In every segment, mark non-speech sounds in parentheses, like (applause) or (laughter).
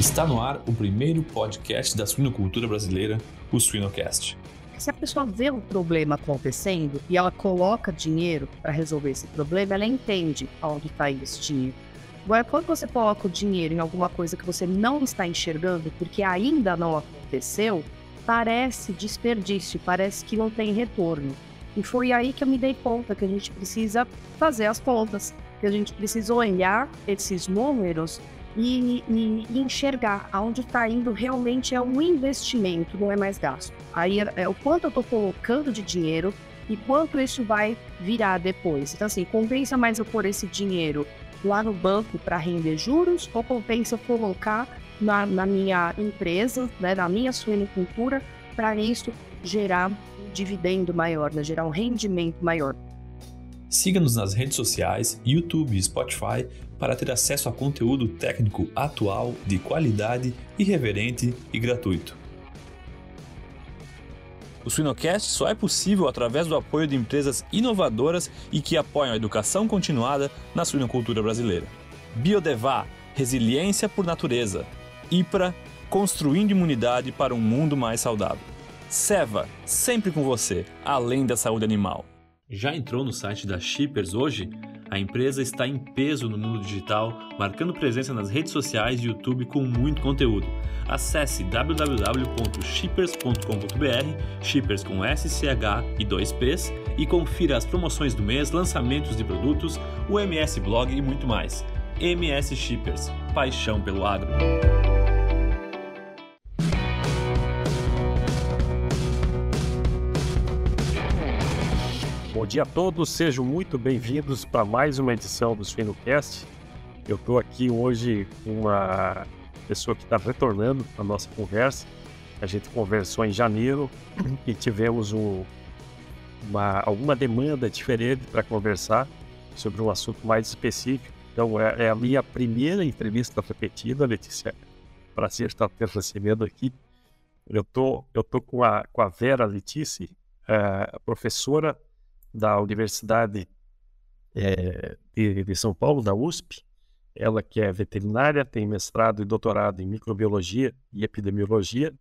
Está no ar o primeiro podcast da suinocultura brasileira, o Suinocast. Se a pessoa vê um problema acontecendo e ela coloca dinheiro para resolver esse problema, ela entende aonde está esse dinheiro. Agora, quando você coloca o dinheiro em alguma coisa que você não está enxergando, porque ainda não aconteceu, parece desperdício, parece que não tem retorno. E foi aí que eu me dei conta que a gente precisa fazer as contas, que a gente precisa olhar esses números e, e, e enxergar aonde está indo realmente é um investimento, não é mais gasto. Aí é, é o quanto eu estou colocando de dinheiro e quanto isso vai virar depois. Então, assim, compensa mais eu pôr esse dinheiro lá no banco para render juros ou compensa eu colocar na, na minha empresa, né, na minha suinocultura, para isso gerar um dividendo maior, né, gerar um rendimento maior. Siga-nos nas redes sociais, YouTube e Spotify para ter acesso a conteúdo técnico atual, de qualidade, irreverente e gratuito. O Suinocast só é possível através do apoio de empresas inovadoras e que apoiam a educação continuada na suinocultura brasileira. Biodevá, resiliência por natureza. IPRA, construindo imunidade para um mundo mais saudável. Seva, sempre com você, além da saúde animal. Já entrou no site da Shippers hoje? A empresa está em peso no mundo digital, marcando presença nas redes sociais e YouTube com muito conteúdo. Acesse www.shippers.com.br, Shippers com SCH e 2Ps, e confira as promoções do mês, lançamentos de produtos, o MS Blog e muito mais. MS Shippers, paixão pelo agro. Dia a todos, sejam muito bem-vindos para mais uma edição do Suinocast. Eu estou aqui hoje com uma pessoa que está retornando à nossa conversa. A gente conversou em janeiro (clears throat) e tivemos um, uma, alguma demanda diferente para conversar sobre um assunto mais específico. Então, é, é a minha primeira entrevista repetida, Letícia. Prazer estar te recebendo aqui. Eu tô, eu tô com a, com a Vera Letícia, é, professora da Universidade é, de, de, São Paulo, da USP. Ela que é veterinária, tem mestrado e doutorado em microbiologia e epidemiologia.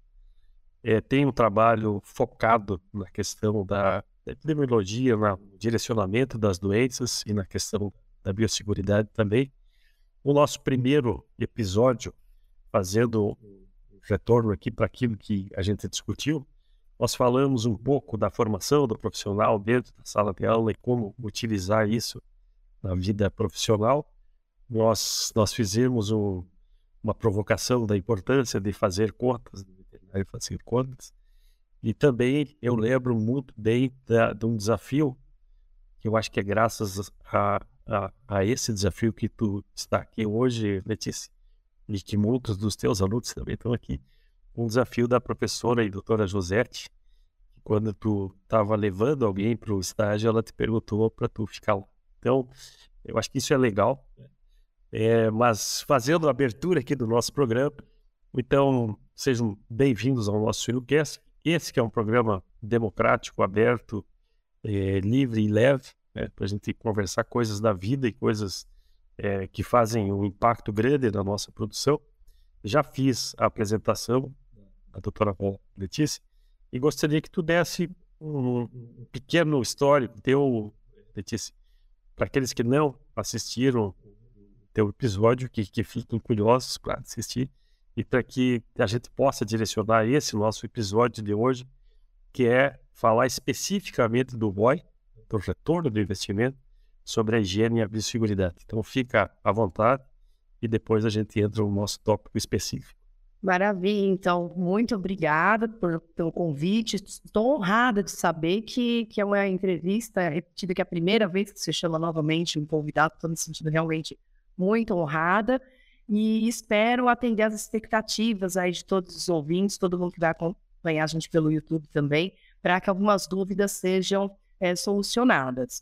É, tem um trabalho focado na questão da epidemiologia, no direcionamento das doenças e na questão da biosseguridade também. O nosso primeiro episódio, fazendo retorno aqui para aquilo que a gente discutiu, nós falamos um pouco da formação do profissional dentro da sala de aula e como utilizar isso na vida profissional. Nós, nós fizemos um, uma provocação da importância de fazer contas, de fazer contas. E também eu lembro muito bem da, de um desafio que eu acho que é graças a, a, a, esse desafio que tu está aqui hoje, Letícia, e que muitos dos teus alunos também estão aqui, um desafio da professora e doutora Josete, quando tu estava levando alguém para o estágio, ela te perguntou para tu ficar lá. Então, eu acho que isso é legal. É, mas fazendo a abertura aqui do nosso programa, então sejam bem-vindos ao nosso Filocast. Esse que é um programa democrático, aberto, é, livre e leve, né, para a gente conversar coisas da vida e coisas é, que fazem um impacto grande na nossa produção. Já fiz a apresentação a doutora Letícia, e gostaria que tu desse um, um pequeno histórico teu, Letícia, para aqueles que não assistiram teu episódio, que, que fiquem curiosos para assistir, e para que a gente possa direcionar esse nosso episódio de hoje, que é falar especificamente do ROI, do retorno do investimento, sobre a higiene e a biosseguridade. Então fica à vontade e depois a gente entra no nosso tópico específico. Maravilha, então, muito obrigada por, pelo convite. Estou honrada de saber que, que é uma entrevista repetida, que é a primeira vez que você chama novamente um convidado. Estou me sentindo realmente muito honrada e espero atender as expectativas aí de todos os ouvintes, todo mundo que vai acompanhar a gente pelo YouTube também, para que algumas dúvidas sejam é, solucionadas.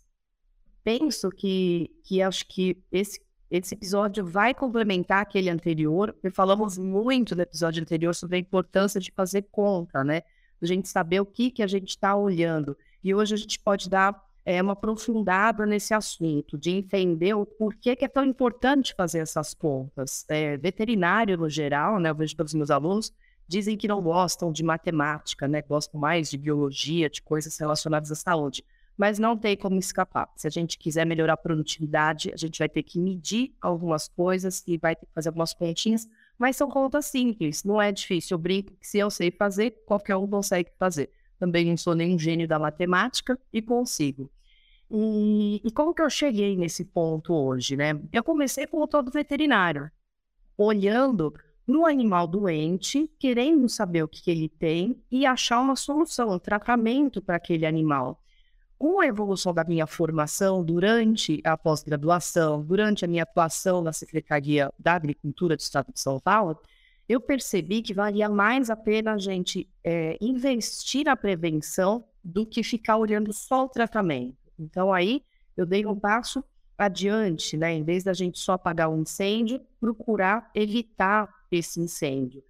Penso que, que acho que esse esse episódio vai complementar aquele anterior, porque falamos muito no episódio anterior sobre a importância de fazer conta, né? A gente saber o que, que a gente está olhando. E hoje a gente pode dar é, uma aprofundada nesse assunto, de entender o porquê que é tão importante fazer essas contas. É, veterinário, no geral, né, eu vejo pelos meus alunos, dizem que não gostam de matemática, né, gostam mais de biologia, de coisas relacionadas à saúde. Mas não tem como escapar. Se a gente quiser melhorar a produtividade, a gente vai ter que medir algumas coisas e vai ter que fazer algumas continhas, mas são contas simples, não é difícil. Eu brinco que se eu sei fazer, qualquer um consegue fazer. Também não sou nenhum gênio da matemática e consigo. E, e, como que eu cheguei nesse ponto hoje, né? Eu comecei com o todo veterinário, olhando no animal doente, querendo saber o que, que ele tem e achar uma solução, um tratamento para aquele animal. Com a evolução da minha formação durante a pós-graduação, durante a minha atuação na Secretaria da Agricultura do Estado de São Paulo, eu percebi que valia mais a pena a gente é, investir na prevenção do que ficar olhando só o tratamento. Então, aí eu dei um passo adiante, né? Em vez da gente só apagar um incêndio, procurar evitar esse incêndio.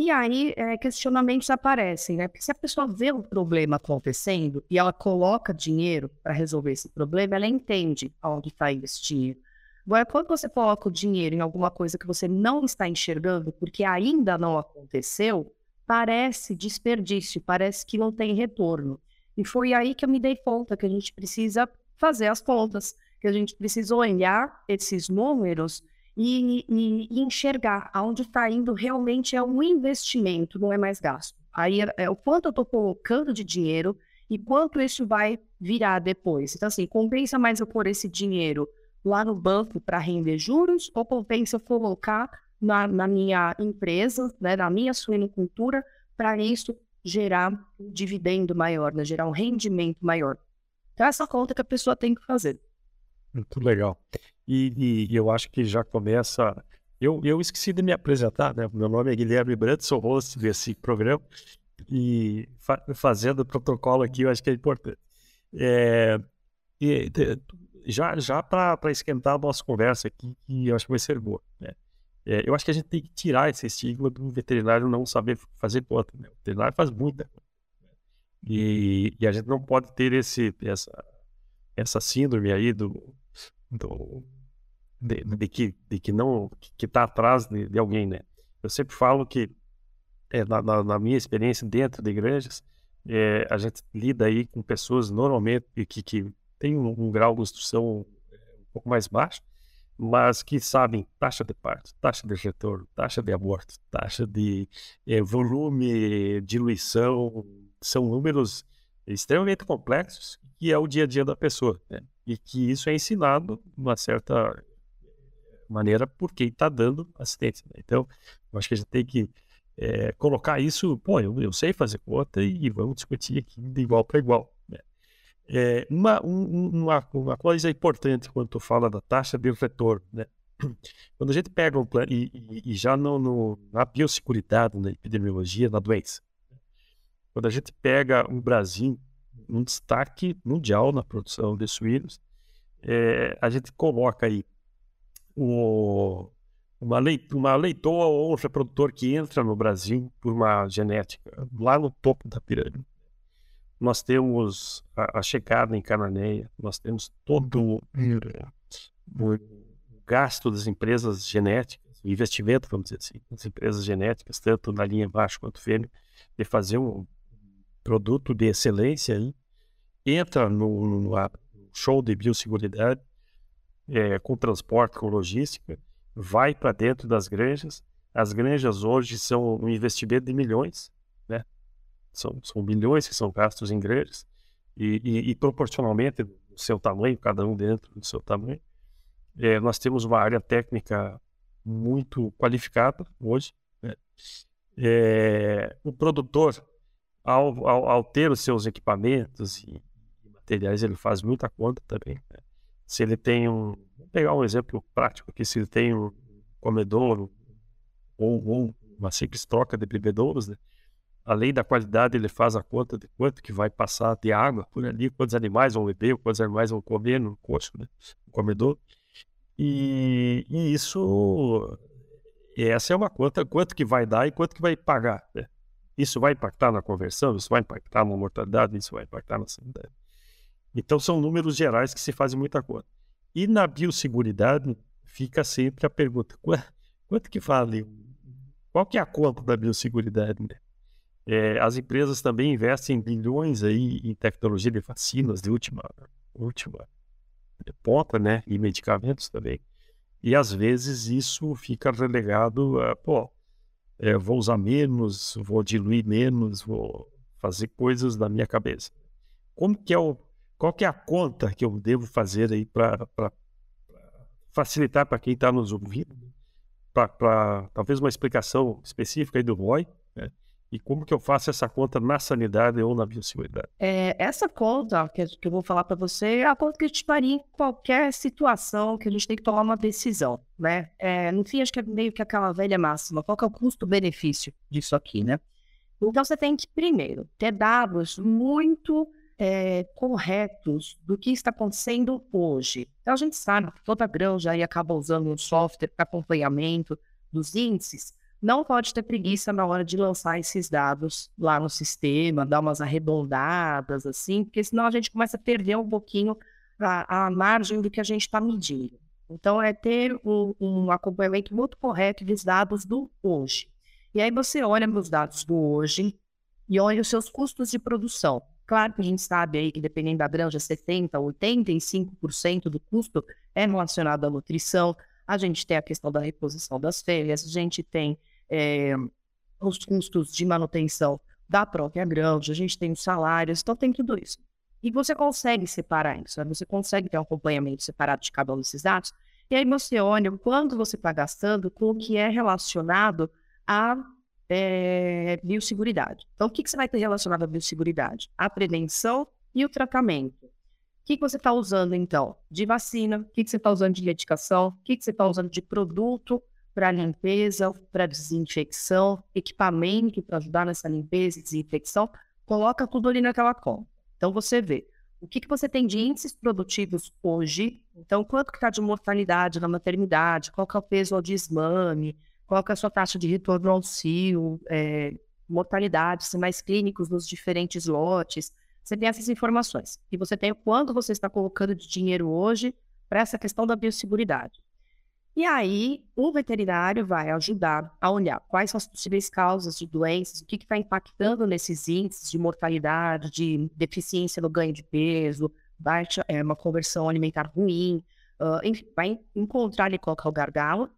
E aí é, questionamentos aparecem, né? Porque se a pessoa vê um problema acontecendo e ela coloca dinheiro para resolver esse problema, ela entende aonde está dinheiro. Agora, quando você coloca o dinheiro em alguma coisa que você não está enxergando, porque ainda não aconteceu, parece desperdício, parece que não tem retorno. E foi aí que eu me dei conta que a gente precisa fazer as contas, que a gente precisa olhar esses números e, e, e enxergar aonde está indo realmente é um investimento, não é mais gasto. Aí é, é o quanto eu estou colocando de dinheiro e quanto isso vai virar depois. Então, assim, compensa mais eu pôr esse dinheiro lá no banco para render juros ou compensa eu colocar na, na minha empresa, né, na minha suinocultura, para isso gerar um dividendo maior, né, gerar um rendimento maior. Então, essa conta que a pessoa tem que fazer. Muito legal. E, e eu acho que já começa. Eu, eu esqueci de me apresentar, né? Meu nome é Guilherme Brandt, sou host desse programa. E fa fazendo protocolo aqui, eu acho que é importante. É, e, já já para esquentar a nossa conversa aqui, que eu acho que vai ser boa. Né? É, eu acho que a gente tem que tirar esse estigma do veterinário não saber fazer conta. Né? O veterinário faz muita. Né? E, e, a gente não pode ter esse, essa, essa síndrome aí do, do de, de, que, de que não que está atrás de, de, alguém, né? Eu sempre falo que é, na, na, na, minha experiência dentro de igrejas, é, a gente lida aí com pessoas normalmente que, que têm um, um grau de instrução é, um pouco mais baixo, mas que sabem taxa de parto, taxa de retorno, taxa de aborto, taxa de é, volume, diluição, são números extremamente complexos que é o dia a dia da pessoa, né? e que isso é ensinado uma certa maneira por quem está dando assistência. Né? Então, eu acho que a gente tem que é, colocar isso, pô, eu, eu, sei fazer conta e, vamos discutir aqui de igual para igual. Né? É, uma, um, uma, uma, coisa importante quando tu fala da taxa de retorno, né? (clears throat) Quando a gente pega um plano, e, e, já no, no, na biosseguridade, na epidemiologia, na doença, quando a gente pega o Brasil, um destaque mundial na produção de suínos, é, a gente coloca aí o, uma, leit, uma leitoa ou um reprodutor que entra no Brasil por uma genética lá no topo da pirâmide. Nós temos a, a chegada em Cananéia, nós temos todo o, gasto das empresas genéticas, o investimento, vamos dizer assim, das empresas genéticas, tanto na linha baixo quanto fêmea, de fazer um produto de excelência aí, entra no, no, no show de biosseguridade é, com transporte, com logística, vai para dentro das granjas. As granjas hoje são um investimento de milhões, né? São, são milhões que são gastos em granjas e, e, e proporcionalmente do seu tamanho, cada um dentro do seu tamanho. É, nós temos uma área técnica muito qualificada hoje. Né? É, o produtor, ao, ao, ao, ter os seus equipamentos e materiais, ele faz muita conta também. Né? Se ele tem um. Vou pegar um exemplo prático aqui, se ele tem um comedouro ou, ou uma simples troca de bebedouros, né? além da qualidade, ele faz a conta de quanto que vai passar de água por ali, quantos animais vão beber, quantos animais vão comer no coxo, né? no comedouro. E, e, isso, essa é uma conta, quanto que vai dar e quanto que vai pagar. Né? Isso vai impactar na conversão, isso vai impactar na mortalidade, isso vai impactar na sanidade. Então são números gerais que se fazem muita coisa. E na biosseguridade fica sempre a pergunta: quanto que vale? Qual que é a conta da biosseguridade? É, as empresas também investem bilhões aí em tecnologia de vacinas de última, última ponta, né? E medicamentos também. E às vezes isso fica relegado a, pô, é, vou usar menos, vou diluir menos, vou fazer coisas da minha cabeça. Como que é o, qual que é a conta que eu devo fazer aí para facilitar para quem está nos ouvindo, para talvez uma explicação específica aí do ROI, né? E como que eu faço essa conta na sanidade ou na biosseguridade? É, essa conta que, eu vou falar para você é a conta que a gente faria em qualquer situação que a gente tem que tomar uma decisão, né? É, no fim, acho que é meio que aquela velha máxima. Qual que é o custo-benefício disso aqui, né? Então, você tem que, primeiro, ter dados muito é, corretos do que está acontecendo hoje. Então, a gente sabe que toda granja aí acaba usando um software para acompanhamento dos índices, não pode ter preguiça na hora de lançar esses dados lá no sistema, dar umas arredondadas, assim, porque senão a gente começa a perder um pouquinho a, a margem do que a gente está medindo. Então, é ter um, um, acompanhamento muito correto dos dados do hoje. E aí você olha para os dados do hoje e olha os seus custos de produção. Claro que a gente sabe aí que dependendo da granja, 70%, 85% do custo é relacionado à nutrição. A gente tem a questão da reposição das férias, a gente tem é, os custos de manutenção da própria granja, a gente tem os salários, então tem tudo isso. E você consegue separar isso, né? você consegue ter um acompanhamento separado de cada um desses dados, e aí você olha quanto você está gastando com o que é relacionado à é, biosseguridade. Então, o que, que você vai ter relacionado à biosseguridade? A prevenção e o tratamento. O que, que você está usando, então? De vacina, o que, que você está usando de medicação, o que, que você está usando de produto para limpeza, para desinfecção, equipamento para ajudar nessa limpeza e desinfecção, coloca tudo ali naquela conta. Então você vê o que, que você tem de índices produtivos hoje, então quanto que está de mortalidade na maternidade, qual que é o peso ao desmame, qual que é a sua taxa de retorno ao cio, é, mortalidade, sinais clínicos nos diferentes lotes. Você tem essas informações. E você tem o quanto você está colocando de dinheiro hoje para essa questão da biosseguridade. E aí, o veterinário vai ajudar a olhar quais são as possíveis causas de doenças, o que está impactando nesses índices de mortalidade, de deficiência no ganho de peso, baixa, é, uma conversão alimentar ruim, uh, enfim, vai encontrar ali qual é o gargalo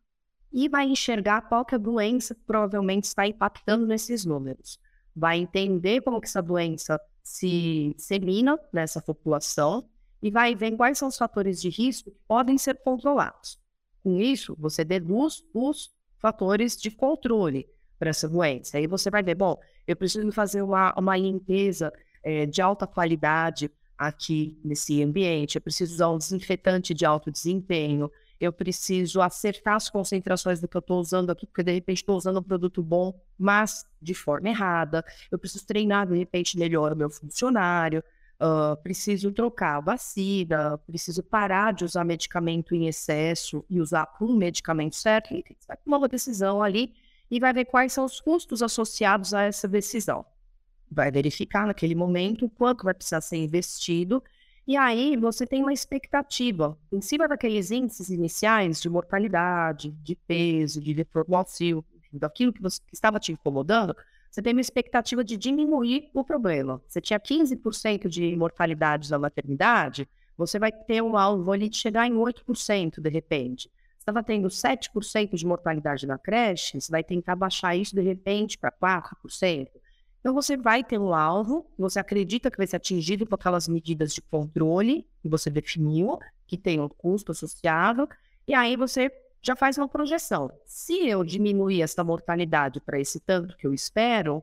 e vai enxergar qual que é a doença provavelmente está impactando nesses números. Vai entender como que essa doença se dissemina nessa população e vai ver quais são os fatores de risco que podem ser controlados. Com isso, você deduz os fatores de controle para essa doença. Aí você vai ver, bom, eu preciso fazer uma, uma limpeza é, de alta qualidade aqui nesse ambiente, eu preciso usar um desinfetante de alto desempenho, eu preciso acertar as concentrações do que eu estou usando aqui, porque de repente estou usando um produto bom, mas de forma errada, eu preciso treinar de repente melhor o meu funcionário, uh, preciso trocar a vacina, preciso parar de usar medicamento em excesso e usar um medicamento certo. Você vai tomar uma decisão ali e vai ver quais são os custos associados a essa decisão. Vai verificar naquele momento quanto vai precisar ser investido e aí você tem uma expectativa em cima daqueles índices iniciais de mortalidade, de peso, de ao daquilo que, você, que estava te incomodando, você tem uma expectativa de diminuir o problema. Você tinha 15% de mortalidade na maternidade, você vai ter um alvo ali de chegar em 8% de repente. Você estava tendo 7% de mortalidade na creche, você vai tentar baixar isso de repente para 4%. Então, você vai ter um alvo, você acredita que vai ser atingido por aquelas medidas de controle que você definiu, que tem um custo associado, e aí você já faz uma projeção. Se eu diminuir essa mortalidade para esse tanto que eu espero,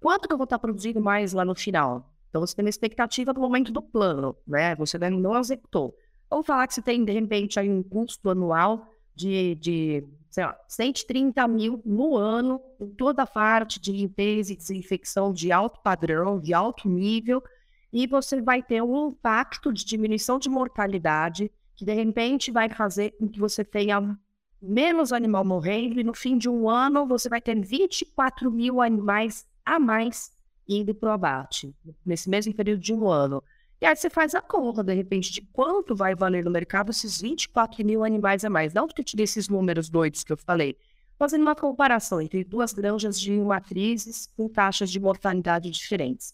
quanto que eu vou estar produzindo mais lá no final? Então, você tem uma expectativa do momento do plano, né? Você não executou. Vamos falar que você tem, de repente, aí um custo anual de, de sei lá, 130 mil no ano em toda a parte de limpeza e desinfecção de alto padrão, de alto nível, e você vai ter um impacto de diminuição de mortalidade que, de repente, vai fazer com que você tenha menos animal morrendo, e no fim de um ano você vai ter 24 mil animais a mais indo para o abate, nesse mesmo período de um ano. E aí você faz a conta, de repente, de quanto vai valer no mercado esses 24 mil animais a mais. Não porque eu te dei esses números doidos que eu falei, fazendo uma comparação entre duas granjas de matrizes com taxas de mortalidade diferentes.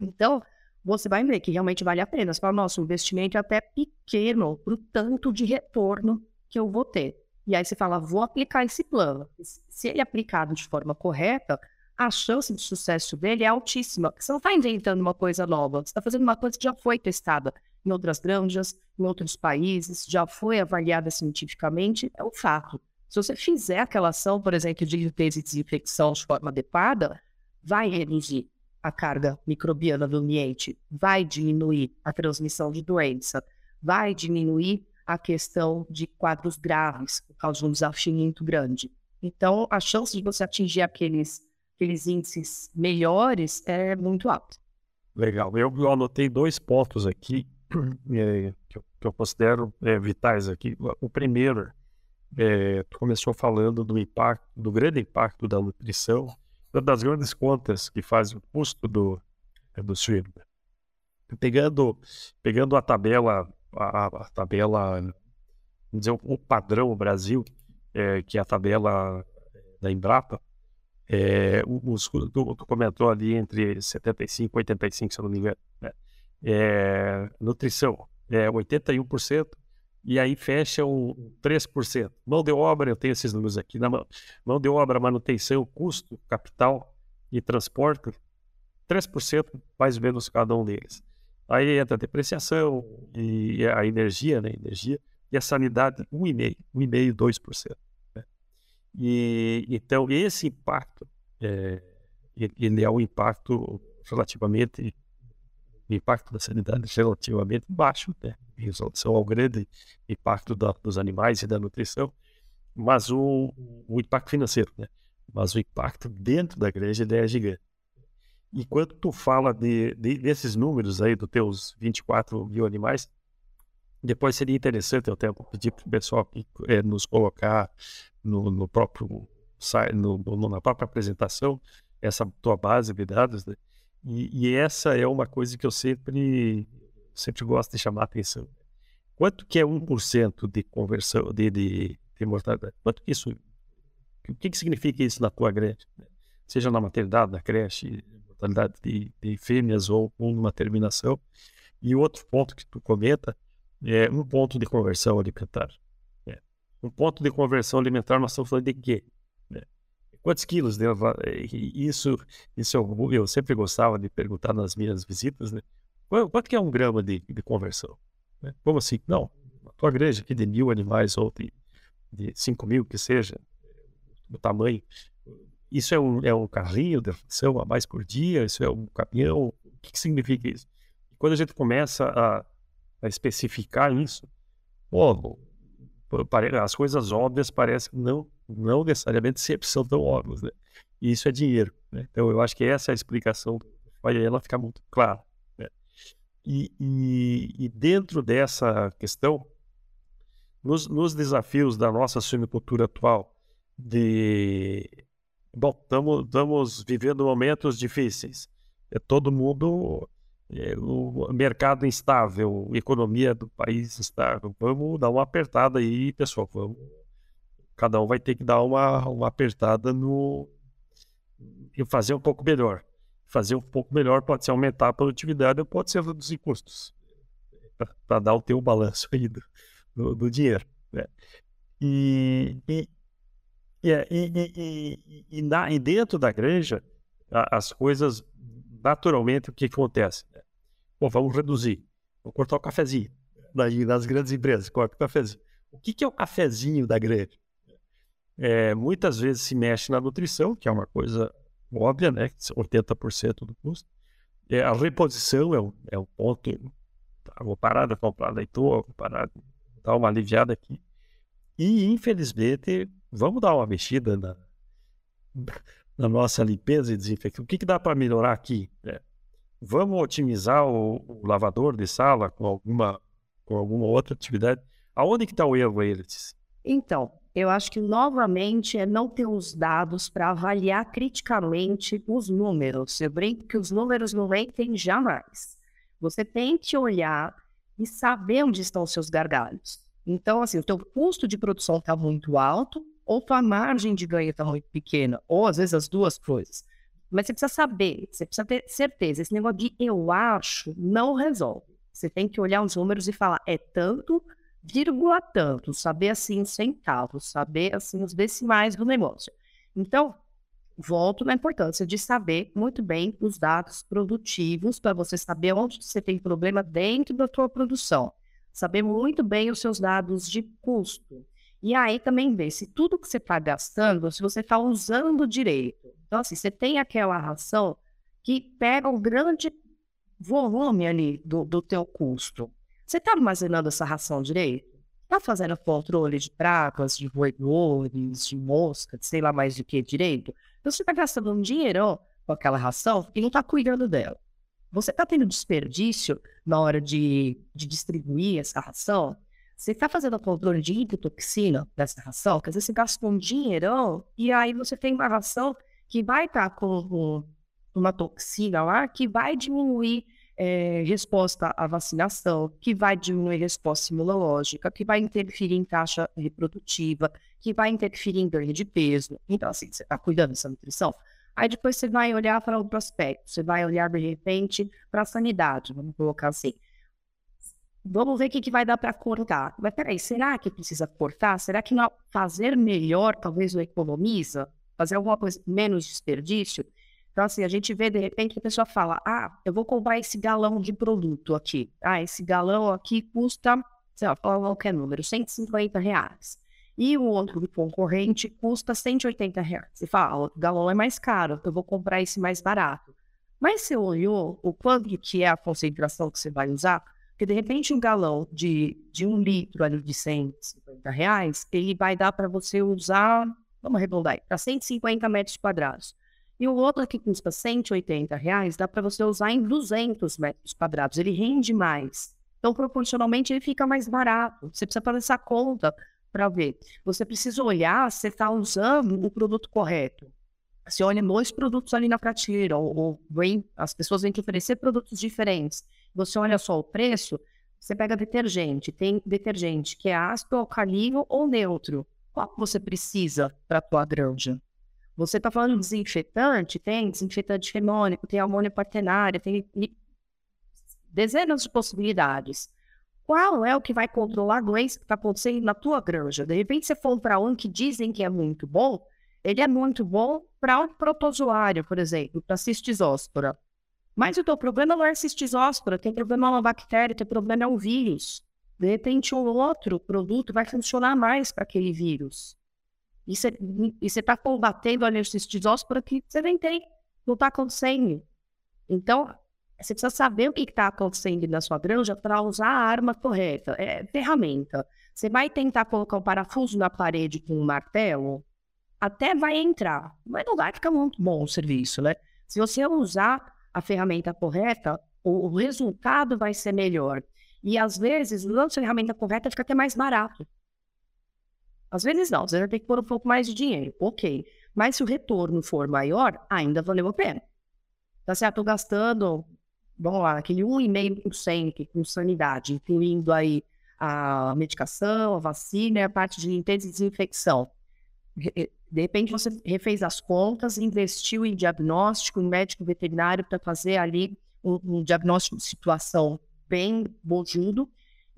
Então, você vai ver que realmente vale a pena. Você fala, nosso investimento é até pequeno para o tanto de retorno que eu vou ter. E aí você fala, vou aplicar esse plano. Se ele é aplicado de forma correta, a chance de sucesso dele é altíssima. Você não está inventando uma coisa nova, você está fazendo uma coisa que já foi testada em outras granjas, em outros países, já foi avaliada cientificamente, é um fato. Se você fizer aquela ação, por exemplo, de limpeza e desinfecção de forma adequada, vai reduzir a carga microbiana do ambiente, vai diminuir a transmissão de doença, vai diminuir a questão de quadros graves, por causa de um desafio muito grande. Então, a chance de você atingir aqueles, aqueles índices melhores é muito alta. Legal. Eu, eu anotei dois pontos aqui (clears throat) é, que, eu, que, eu, considero é, vitais aqui. O primeiro, é, tu começou falando do impacto, do grande impacto da nutrição das grandes contas que faz o custo do, é, do suíno. Pegando, pegando a tabela, a, a tabela, vamos dizer, o padrão Brasil, é, que é a tabela da Embrapa, é, os, tu, tu, comentou ali entre 75 e 85, se eu não me engano. Né? É, nutrição, é 81%, e aí fecha um 3%. Mão de obra, eu tenho esses números aqui na mão. Mão de obra, manutenção, custo, capital e transporte, 3% mais ou menos cada um deles. Aí entra a depreciação e a energia, né? Energia, e a sanidade, 1,5%, 1,5%, 2%. E, então, esse impacto, é, ele é um impacto relativamente o impacto da sanidade é relativamente baixo, né, em relação ao grande impacto da, dos animais e da nutrição, mas o, o impacto financeiro, né? Mas o impacto dentro da igreja é gigante. E quando tu fala de, de, desses números aí, dos teus 24 mil animais, depois seria interessante eu até pedir para o pessoal é, nos colocar no, no próprio no, no, na própria apresentação essa tua base de dados, né? E, e, essa é uma coisa que eu sempre, sempre gosto de chamar a atenção. Quanto que é 1% de conversão, de, de, de mortalidade? Quanto que isso, o que, que significa isso na tua grande? Seja na maternidade, na creche, mortalidade de, de fêmeas ou, ou numa terminação. E outro ponto que tu comenta é um ponto de conversão alimentar. É. Um ponto de conversão alimentar, nós estamos falando de quê? Quantos quilos deu? Isso, isso eu, eu, sempre gostava de perguntar nas minhas visitas, né? Quanto que é um grama de, de conversão? Né? Como assim? Não, a tua igreja aqui de mil animais ou de, de cinco mil, que seja, o tamanho. Isso é um, é um carrinho de refeição a mais por dia? Isso é um caminhão? O que, que significa isso? E quando a gente começa a, a especificar isso, pô, as coisas óbvias parecem não não necessariamente sempre são tão óbvios, né? E isso é dinheiro, né? Então eu acho que essa é a explicação, aí ela fica muito clara. Né? E, e, e, dentro dessa questão, nos, nos desafios da nossa suinicultura atual, de bom, estamos vivendo momentos difíceis. É todo mundo é, o mercado instável, economia do país instável. Vamos dar uma apertada aí, pessoal. Vamos cada um vai ter que dar uma, uma apertada no e fazer um pouco melhor. Fazer um pouco melhor pode ser aumentar a produtividade ou pode ser reduzir custos para dar o teu balanço aí do, do, do dinheiro. Né? E, e, é, e, e, na, e, dentro da granja, as coisas, naturalmente, o que acontece? Bom, vamos reduzir, vamos cortar o cafezinho. Daí, nas grandes empresas, corta o cafezinho. O que, que é o cafezinho da granja? É, muitas vezes se mexe na nutrição, que é uma coisa óbvia, né? 80% do custo. É, a reposição é um, é ponto. Tá, vou parar de comprar leitoa, vou parar de dar uma aliviada aqui. E, infelizmente, vamos dar uma mexida na, na nossa limpeza e desinfecção. O que, que dá para melhorar aqui? É, vamos otimizar o, o, lavador de sala com alguma, com alguma outra atividade. Aonde que está o erro, eles? Então, eu acho que novamente é não ter os dados para avaliar criticamente os números. Eu brinco que os números não mentem jamais. Você tem que olhar e saber onde estão os seus gargalhos. Então, assim, o teu custo de produção está muito alto ou tua margem de ganho está muito pequena, ou às vezes as duas coisas. Mas você precisa saber, você precisa ter certeza. Esse negócio de eu acho não resolve. Você tem que olhar os números e falar, é tanto, vírgula tanto, saber assim os centavos, saber assim os decimais do negócio. Então, volto na importância de saber muito bem os dados produtivos para você saber onde você tem problema dentro da sua produção. Saber muito bem os seus dados de custo. E aí também ver se tudo que você está gastando, se você está usando direito. Então, assim, você tem aquela ração que pega um grande volume ali do, do teu custo. Você está armazenando essa ração direito? Está fazendo controle de pragas, de roedores, de mosca, de sei lá mais de que direito? Então você está gastando um dinheirão com aquela ração e não está cuidando dela. Você está tendo desperdício na hora de, de distribuir essa ração? Você está fazendo controle de hipotoxina dessa ração? Quer dizer, você gasta um dinheirão e aí você tem uma ração que vai estar tá com uma toxina lá que vai diminuir é, resposta à vacinação, que vai diminuir resposta imunológica, que vai interferir em taxa reprodutiva, que vai interferir em ganho de peso. Então, assim, você está cuidando dessa nutrição. Aí depois você vai olhar para outro aspecto, você vai olhar de repente para a sanidade, vamos colocar assim. Vamos ver o que, que vai dar para cortar. Mas peraí, será que precisa cortar? Será que não fazer melhor talvez não economiza? Fazer alguma coisa menos desperdício? Então, assim, a gente vê, de repente, a pessoa fala, ah, eu vou comprar esse galão de produto aqui. Ah, esse galão aqui custa, sei lá, qualquer número, 150 reais. E o outro concorrente custa 180 reais. Você fala, ah, o galão é mais caro, eu vou comprar esse mais barato. Mas você olhou o quanto que é a concentração que você vai usar? Porque, de repente, um galão de, de um litro ali de 150 reais, ele vai dar para você usar, vamos arredondar aí, para 150 metros quadrados. E o outro que custa 180 reais, dá para você usar em 200 metros quadrados. Ele rende mais. Então, proporcionalmente, ele fica mais barato. Você precisa fazer essa conta para ver. Você precisa olhar se está usando o produto correto. Você olha dois produtos ali na prateleira, ou, ou vem, as pessoas vêm te oferecer produtos diferentes. Você olha só o preço, você pega detergente. Tem detergente que é ácido, alcalino ou neutro. Qual você precisa para a tua granja? Você está falando de desinfetante? Tem desinfetante femônico, tem amônia partenária, tem dezenas de possibilidades. Qual é o que vai controlar a doença que está acontecendo na tua granja? De repente, você for para um que dizem que é muito bom, ele é muito bom para um protozoário, por exemplo, para cistisóspora. Mas o teu problema não é cistisóspora, tem problema é uma bactéria, tem problema é um vírus. De repente, um outro produto vai funcionar mais para aquele vírus. E você está combatendo a por aqui você nem tem, não está acontecendo. Então, você precisa saber o que está acontecendo na sua granja para usar a arma correta. É ferramenta. Você vai tentar colocar um parafuso na parede com um martelo, até vai entrar, mas não vai ficar muito bom o serviço, né? Se você usar a ferramenta correta, o, o resultado vai ser melhor. E às vezes, usando a ferramenta correta, fica até mais barato. Às vezes não, você vai ter que pôr um pouco mais de dinheiro, ok. Mas se o retorno for maior, ainda valeu a pena. Tá certo? Estou gastando, vamos lá, aquele 1,5% com sanidade, incluindo aí a medicação, a vacina a parte de limpeza e desinfecção. De repente você refez as contas, investiu em diagnóstico, em médico veterinário para fazer ali um, um, diagnóstico de situação bem bojudo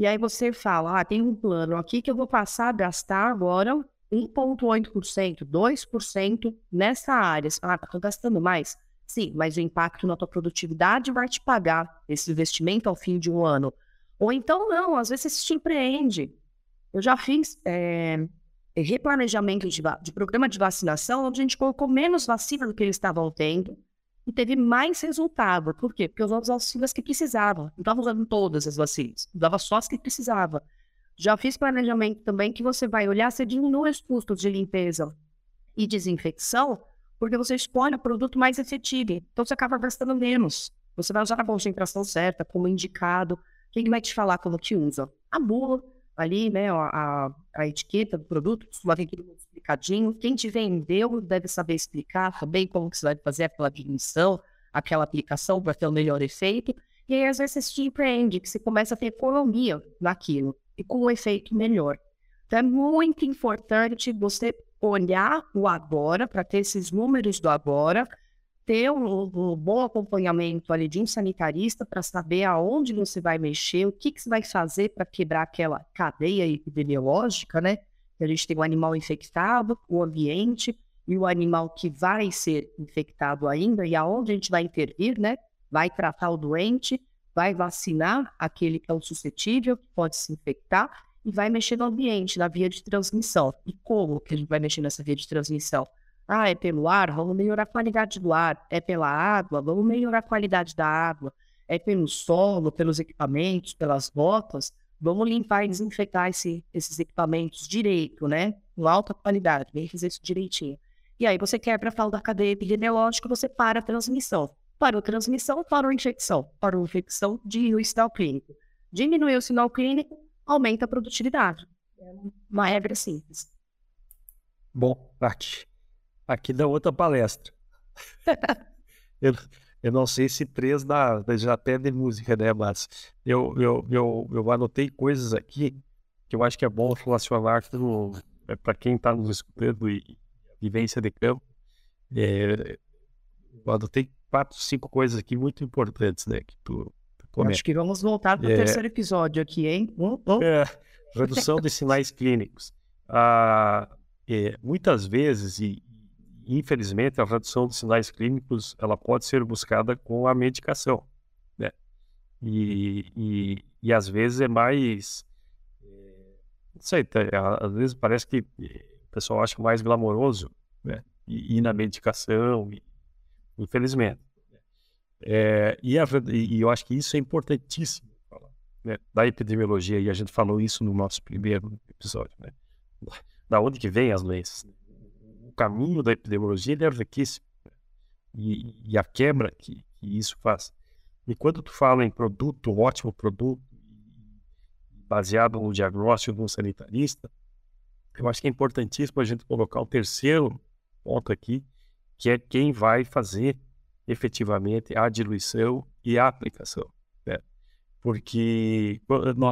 e aí você fala, ah, tem um plano aqui que eu vou passar a gastar agora 1,8%, 2% nessa área. Ah, estou gastando mais. Sim, mas o impacto na tua produtividade vai te pagar esse investimento ao fim de um ano. Ou então não, às vezes se surpreende. Eu já fiz é, replanejamento de, de programa de vacinação, onde a gente colocou menos vacina do que eles estavam tendo e teve mais resultado. Por quê? Porque usamos as vacinas que precisavam. Não estava usando todas as vacinas, usava só as que precisava. Já fiz planejamento também que você vai olhar se diminui os custos de limpeza e desinfecção, porque você escolhe o produto mais efetivo. Então você acaba gastando menos. Você vai usar a concentração certa, como indicado. Quem vai te falar como que usa? A bula, ali, né, a, a etiqueta do produto, costuma ter tudo explicadinho. Quem te vendeu deve saber explicar também como que você vai fazer aquela definição, aquela aplicação para ter o melhor efeito. E aí, às vezes, você se que você começa a ter economia naquilo e com um efeito melhor. Então, é muito importante você olhar o agora, para ter esses números do agora, ter um, um, bom acompanhamento ali de um sanitarista para saber aonde você vai mexer, o que, que você vai fazer para quebrar aquela cadeia epidemiológica, né? A gente tem o animal infectado, o ambiente e o animal que vai ser infectado ainda, e aonde a gente vai intervir, né? Vai tratar o doente, vai vacinar aquele que é o suscetível, que pode se infectar, e vai mexer no ambiente, na via de transmissão. E como que a gente vai mexer nessa via de transmissão? Ah, é pelo ar? Vamos melhorar a qualidade do ar. É pela água? Vamos melhorar a qualidade da água. É pelo solo, pelos equipamentos, pelas botas? Vamos limpar e desinfetar esse, esses equipamentos direito, né? Com alta qualidade. Vem fazer isso direitinho. E aí você quebra a falda da cadeia epidemiológica, você para a transmissão. Parou a transmissão, parou a infecção. Parou a infecção, diminui o sinal clínico. Diminuiu o sinal clínico, aumenta a produtividade. É uma regra simples. Bom, aqui, aqui dá outra palestra. (laughs) eu, eu não sei se três da, já pede música, né, mas eu, eu, eu, eu anotei coisas aqui que eu acho que é bom relacionar é, para quem está nos escutando e vivência de campo. É, eu anotei quatro, cinco coisas aqui muito importantes, né, que tu, Acho que vamos voltar para o é, terceiro episódio aqui, hein? Hum, (laughs) hum. É, redução de sinais clínicos. Ah, é, muitas vezes, e infelizmente, a redução de sinais clínicos ela pode ser buscada com a medicação. Né? E, e, e às vezes é mais. É, não sei, tá, às vezes parece que o pessoal acha mais glamouroso né? na medicação, infelizmente. É, e, a, e, eu acho que isso é importantíssimo né, da epidemiologia, e a gente falou isso no nosso primeiro episódio. Né? Da onde que vem as leis? O caminho da epidemiologia ele é riquíssimo. E, e, a quebra que, que, isso faz. E quando tu fala em produto, ótimo produto, baseado no diagnóstico de um sanitarista, eu acho que é importantíssimo a gente colocar um terceiro ponto aqui, que é quem vai fazer efetivamente a diluição e a aplicação. Né? Porque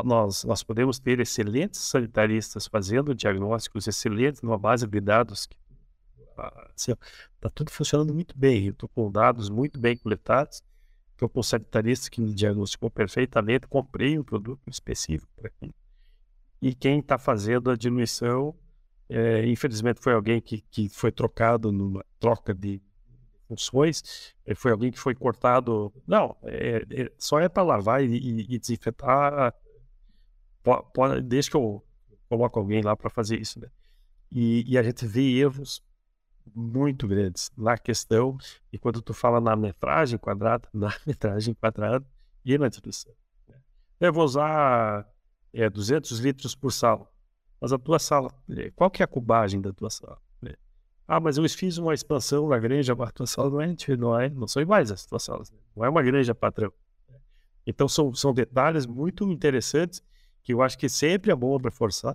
nós, nós podemos ter excelentes sanitaristas fazendo diagnósticos excelentes numa base de dados que está assim, tá tudo funcionando muito bem. Eu estou com dados muito bem coletados, estou com sanitaristas que me diagnosticou perfeitamente, comprei um produto específico para aquilo. E quem está fazendo a diluição, é, infelizmente foi alguém que, que foi trocado numa troca de funções, eh, foi alguém que foi cortado. Não, é, é só é para lavar e, e, e desinfetar. Pode, pode, desde que eu coloco alguém lá para fazer isso, né? E, e, a gente vê erros muito grandes na questão, e quando tu fala na metragem quadrada, (laughs) na metragem quadrada e na distribuição. Né? Eu vou usar é, 200 litros por sala, mas a tua sala, eh, qual que é a cubagem da tua sala? Ah, mas eu fiz uma expansão na granja, a tua sala não é, não é, não são iguais as tuas salas, né? não é uma granja padrão. Então são, são detalhes muito interessantes que eu acho que sempre é bom reforçar.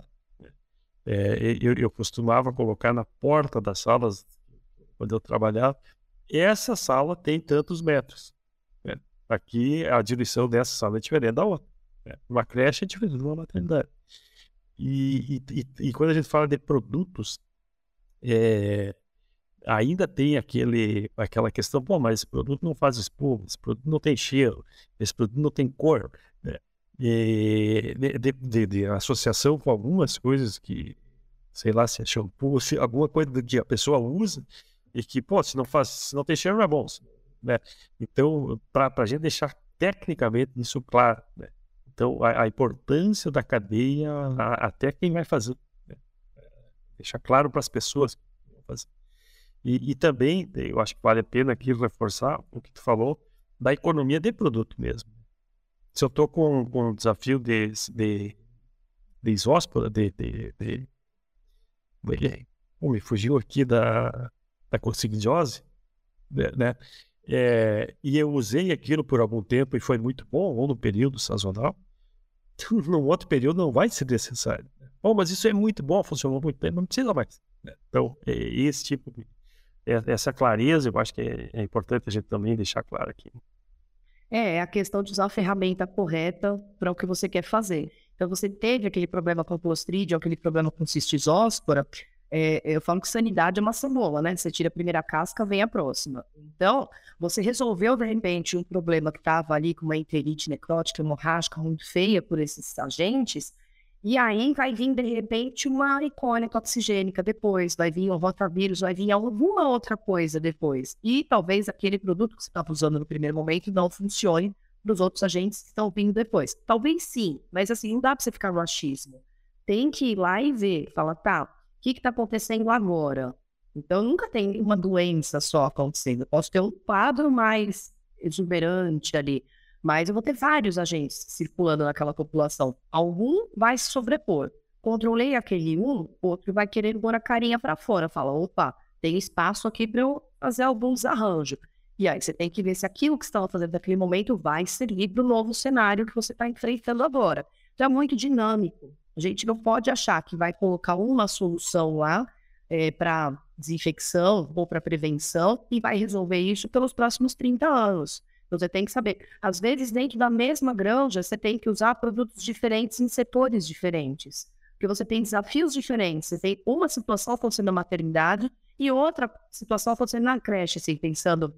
É, eu, eu costumava colocar na porta das salas quando eu trabalhava, essa sala tem tantos metros. Né? Aqui a direção dessa sala é diferente da outra. Né? Uma creche é diferente de uma maternidade. E, e, e quando a gente fala de produtos, é, ainda tem aquele, aquela questão, pô, mas esse produto não faz espuma, esse produto não tem cheiro, esse produto não tem cor. Né? E, de, de, de, associação com algumas coisas que, sei lá, se é shampoo, se alguma coisa que a pessoa usa e que, pô, se não faz, se não tem cheiro, não é bom. Né? Então, para a gente deixar tecnicamente isso claro, né? Então, a, a, importância da cadeia, a, até quem vai fazer deixar claro para as pessoas. E, e, também, eu acho que vale a pena aqui reforçar o que tu falou da economia de produto mesmo. Se eu estou com, com um desafio de, de, de de, de, de, de oh, me fugiu aqui da, da coccidiose, né? né? É, e eu usei aquilo por algum tempo e foi muito bom, ou no período sazonal, (laughs) no outro período não vai ser necessário. Oh, mas isso é muito bom, funcionou muito bem, não precisa mais. Né? Então, é esse tipo de. É, essa clareza, eu acho que é, é importante a gente também deixar claro aqui. É, é a questão de usar a ferramenta correta para o que você quer fazer. Então, você teve aquele problema com Clostridium, aquele problema com cistisóspora, é, eu falo que sanidade é uma cebola, né? Você tira a primeira casca, vem a próxima. Então, você resolveu, de repente, um problema que estava ali com uma enterite necrótica hemorrágica muito feia por esses agentes, e aí vai vir, de repente, uma icônia toxigênica depois, vai vir um rotavírus, vai vir alguma outra coisa depois. E talvez aquele produto que você estava usando no primeiro momento não funcione para os outros agentes que estão vindo depois. Talvez sim, mas assim, não dá para você ficar no achismo. Tem que ir lá e ver, falar, tá, o que está acontecendo agora? Então, nunca tem uma doença só acontecendo. Eu posso ter um quadro mais exuberante ali, mas eu vou ter vários agentes circulando naquela população. Algum vai se sobrepor. Controlei aquele um, outro vai querer pôr a carinha para fora. Fala, opa, tem espaço aqui para eu fazer alguns arranjos. E aí você tem que ver se aquilo que você estava fazendo naquele momento vai servir para o novo cenário que você está enfrentando agora. Então é muito dinâmico. A gente não pode achar que vai colocar uma solução lá é, para desinfecção ou para prevenção e vai resolver isso pelos próximos 30 anos. Então, você tem que saber. Às vezes, dentro da mesma granja, você tem que usar produtos diferentes em setores diferentes. Porque você tem desafios diferentes. Você tem uma situação acontecendo na maternidade e outra situação acontecendo na creche, assim, pensando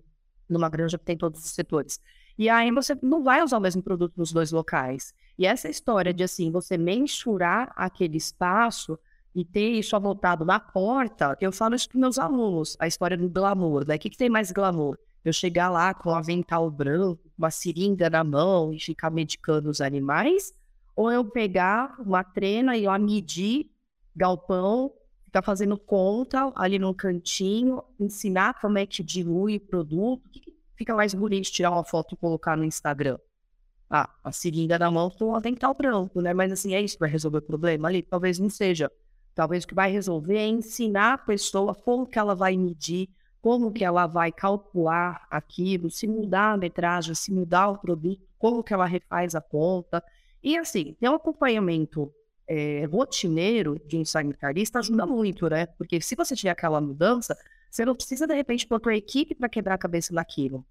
numa granja que tem todos os setores. E aí você não vai usar o mesmo produto nos dois locais. E essa história de assim, você mensurar aquele espaço e ter isso avultado na porta, eu falo isso para meus alunos, a história do glamour, né? O que, que tem mais glamour? Eu chegar lá com um avental branco, uma seringa na mão e ficar medicando os animais, ou eu pegar uma trena e lá medir galpão, ficar fazendo conta ali no cantinho, ensinar como é que dilui o produto, que fica mais bonito tirar uma foto e colocar no Instagram. Ah, a seringa na mão com um avental branco, né? Mas assim, é isso que vai resolver o problema ali? Talvez não seja. Talvez o que vai resolver é ensinar a pessoa como que ela vai medir, como que ela vai calcular aquilo, se mudar a metragem, se mudar o produto, como que ela refaz a conta. E assim, ter um acompanhamento é, rotineiro de um sanitarista ajuda muito, né? Porque se você tiver aquela mudança, você não precisa, de repente, pôr a equipe para quebrar a cabeça naquilo.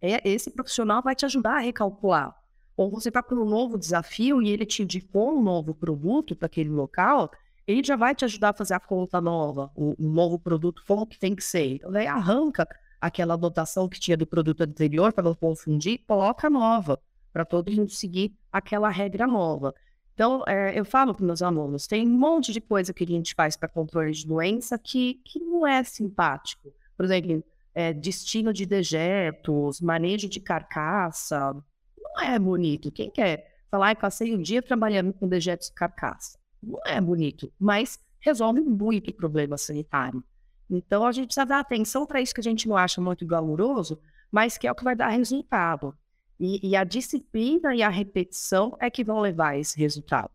É, esse profissional vai te ajudar a recalcular. Ou você está com um novo desafio e ele te indicou um novo produto para aquele local, ele já vai te ajudar a fazer a conta nova, o, novo produto como que tem que ser. Então, daí arranca aquela anotação que tinha do produto anterior para não confundir, coloca nova, para todo mundo seguir aquela regra nova. Então, é, eu falo para meus alunos, tem um monte de coisa que a gente faz para controle de doença que, que não é simpático. Por exemplo, é, destino de dejetos, manejo de carcaça, não é bonito. Quem quer falar, que passei um dia trabalhando com dejetos de carcaça? Não é bonito, mas resolve muito problema sanitário. Então, a gente precisa dar atenção para isso que a gente não acha muito glamouroso, mas que é o que vai dar resultado. E, e a disciplina e a repetição é que vão levar a esse resultado.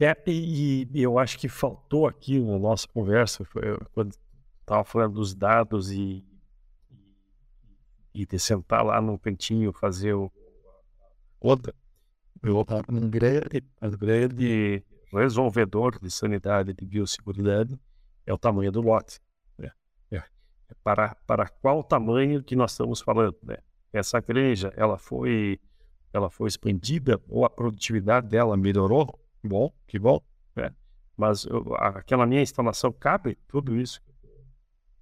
É, e, e eu acho que faltou aqui na nossa conversa, foi, quando estava falando dos dados e, e, de sentar lá no cantinho fazer o outra, um grande, um grande resolvedor de sanidade e de biosseguridade é o tamanho do lote. Né? É, é para, para qual tamanho que nós estamos falando? Né? Essa granja, ela foi, ela foi expandida ou a produtividade dela melhorou? Bom, que bom. Né? Mas eu, aquela minha instalação cabe tudo isso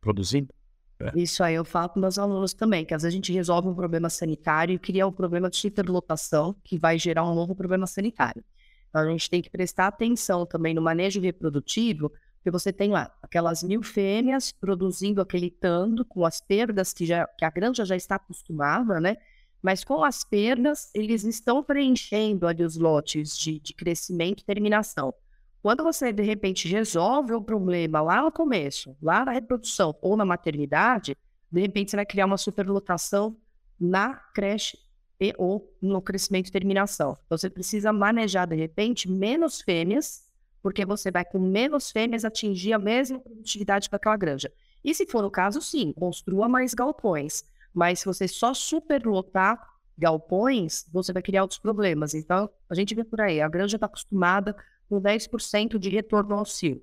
produzindo? É. Isso aí eu falo com meus alunos também, que às vezes a gente resolve um problema sanitário e cria um problema de superlotação que vai gerar um novo problema sanitário. Então, a gente tem que prestar atenção também no manejo reprodutivo, porque você tem lá aquelas mil fêmeas produzindo aquele tanto com as perdas que, já, que a granja já está acostumada, né? Mas com as perdas, eles estão preenchendo ali os lotes de, de crescimento e terminação. Quando você, de repente, resolve o problema lá no começo, lá na reprodução ou na maternidade, de repente você vai criar uma superlotação na creche e ou no crescimento e terminação. Então, você precisa manejar, de repente, menos fêmeas, porque você vai com menos fêmeas atingir a mesma produtividade para aquela granja. E se for o caso, sim, construa mais galpões. Mas se você só superlotar galpões, você vai criar outros problemas. Então, a gente vê por aí, a granja está acostumada com 10% de retorno ao cio.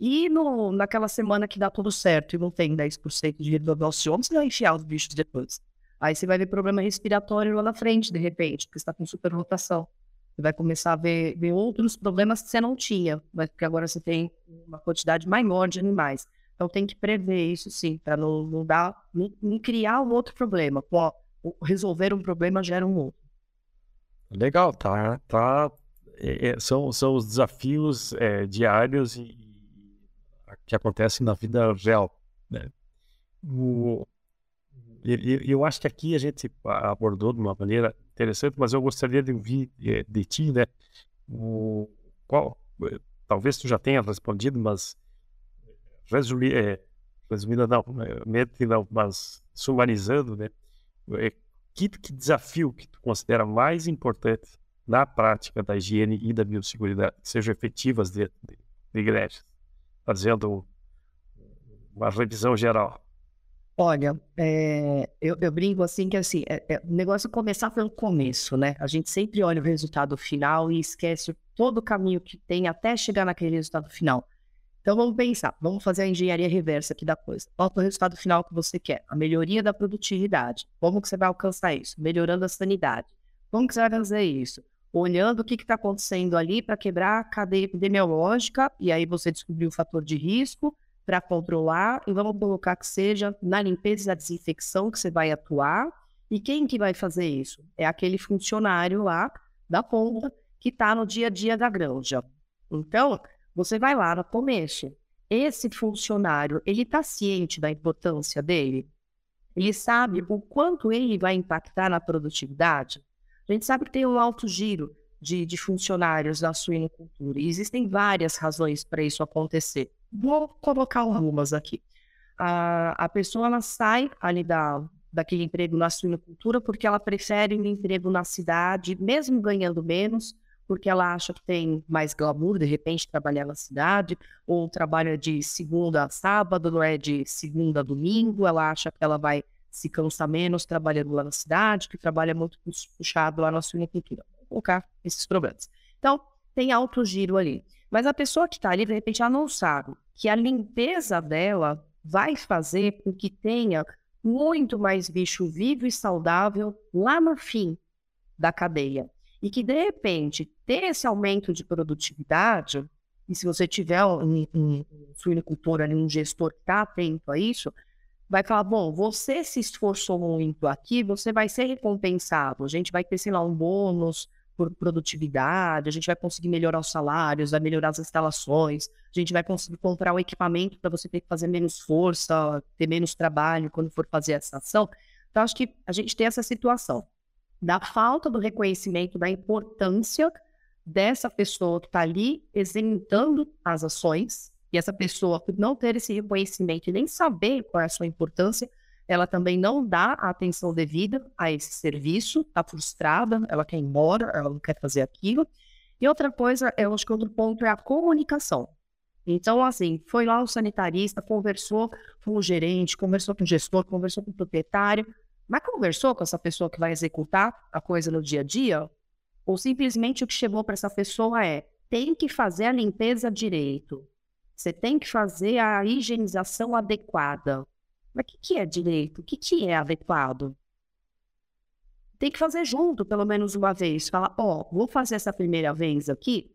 E no, naquela semana que dá tudo certo e não tem 10% de retorno ao cio, você vai enfiar os bichos depois. Aí você vai ver problema respiratório lá na frente, de repente, porque está com superlotação. Você vai começar a ver, ver outros problemas que você não tinha, mas porque agora você tem uma quantidade maior de animais. Então tem que prever isso sim, para não, não dar, não, não, criar um outro problema. Pô, resolver um problema gera um outro. Legal, tá, tá. É, é são, são os desafios é, diários e, que acontecem na vida real. Né? O, eu, eu acho que aqui a gente abordou de uma maneira interessante, mas eu gostaria de ouvir de, de ti, né? O, qual, talvez tu já tenha respondido, mas resumir, é, resumindo não, não, mas sumarizando, né? Que, que desafio que tu considera mais importante na prática da higiene e da biosseguridade, sejam efetivas dentro de, de igrejas, fazendo uma revisão geral? Olha, é, eu, eu, brinco assim que assim, é, é, o negócio é começar pelo começo, né? A gente sempre olha o resultado final e esquece todo o caminho que tem até chegar naquele resultado final. Então vamos pensar, vamos fazer a engenharia reversa aqui da coisa. Qual é o resultado final que você quer? A melhoria da produtividade. Como que você vai alcançar isso? Melhorando a sanidade. Como que você vai fazer isso? Olhando o que está acontecendo ali para quebrar a cadeia epidemiológica e aí você descobrir o fator de risco para controlar e vamos colocar que seja na limpeza e na desinfecção que você vai atuar. E quem que vai fazer isso? É aquele funcionário lá da ponta que está no dia a dia da granja. Então, você vai lá no começo. Esse funcionário, ele está ciente da importância dele? Ele sabe o quanto ele vai impactar na produtividade? A gente sabe que tem um alto giro de, de funcionários da suinocultura e existem várias razões para isso acontecer. Vou colocar algumas aqui. A, a pessoa ela sai ali da, daquele emprego na suinocultura porque ela prefere um emprego na cidade, mesmo ganhando menos, porque ela acha que tem mais glamour, de repente, trabalhar na cidade, ou trabalha de segunda a sábado, não é de segunda a domingo, ela acha que ela vai se cansar menos trabalhando lá na cidade, que trabalha muito puxado lá na suinocultura. Vou colocar esses problemas. Então, tem alto giro ali. Mas a pessoa que está ali, de repente, ela não sabe que a limpeza dela vai fazer com que tenha muito mais bicho vivo e saudável lá no fim da cadeia. E que, de repente, ter esse aumento de produtividade, e se você tiver um, um, um suinicultor ali, um gestor que está atento a isso, vai falar, bom, você se esforçou muito aqui, você vai ser recompensado. A gente vai ter, sei lá, um bônus, por produtividade, a gente vai conseguir melhorar os salários, vai melhorar as instalações, a gente vai conseguir comprar o equipamento para você ter que fazer menos força, ter menos trabalho quando for fazer essa ação. Então, acho que a gente tem essa situação da falta do reconhecimento da importância dessa pessoa que está ali executando as ações, e essa pessoa, por não ter esse reconhecimento e nem saber qual é a sua importância, ela também não dá a atenção devida a esse serviço, está frustrada, ela quer ir embora, ela não quer fazer aquilo. E outra coisa, eu acho que outro ponto é a comunicação. Então, assim, foi lá o sanitarista, conversou com o gerente, conversou com o gestor, conversou com o proprietário, mas conversou com essa pessoa que vai executar a coisa no dia a dia? Ou simplesmente o que chegou para essa pessoa é: tem que fazer a limpeza direito, você tem que fazer a higienização adequada. Mas o que, que é direito? O que, que é adequado? Tem que fazer junto, pelo menos uma vez. Falar, ó, oh, vou fazer essa primeira vez aqui.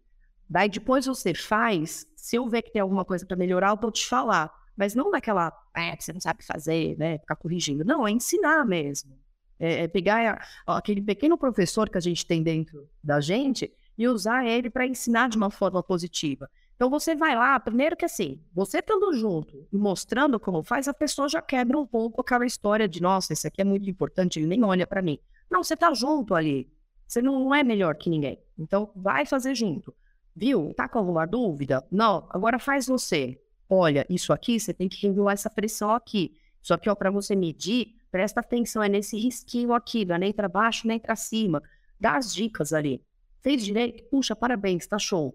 Daí depois você faz. Se eu ver que tem alguma coisa para melhorar, eu vou te falar. Mas não naquela, é, que você não sabe fazer, né? Ficar corrigindo. Não, é ensinar mesmo. É, é pegar aquele pequeno professor que a gente tem dentro da gente e usar ele para ensinar de uma forma positiva. Então você vai lá, primeiro que assim, você estando junto e mostrando como faz, a pessoa já quebra um pouco aquela história de, nossa, isso aqui é muito importante, ele nem olha para mim. Não, você tá junto ali. Você não é melhor que ninguém. Então vai fazer junto. Viu? Tá com alguma dúvida? Não, agora faz você. Olha, isso aqui você tem que regular essa pressão aqui. Isso aqui, ó, para você medir, presta atenção, é nesse risquinho aqui, não é nem para baixo nem para cima. Dá as dicas ali. Fez direito? Puxa, parabéns, tá show.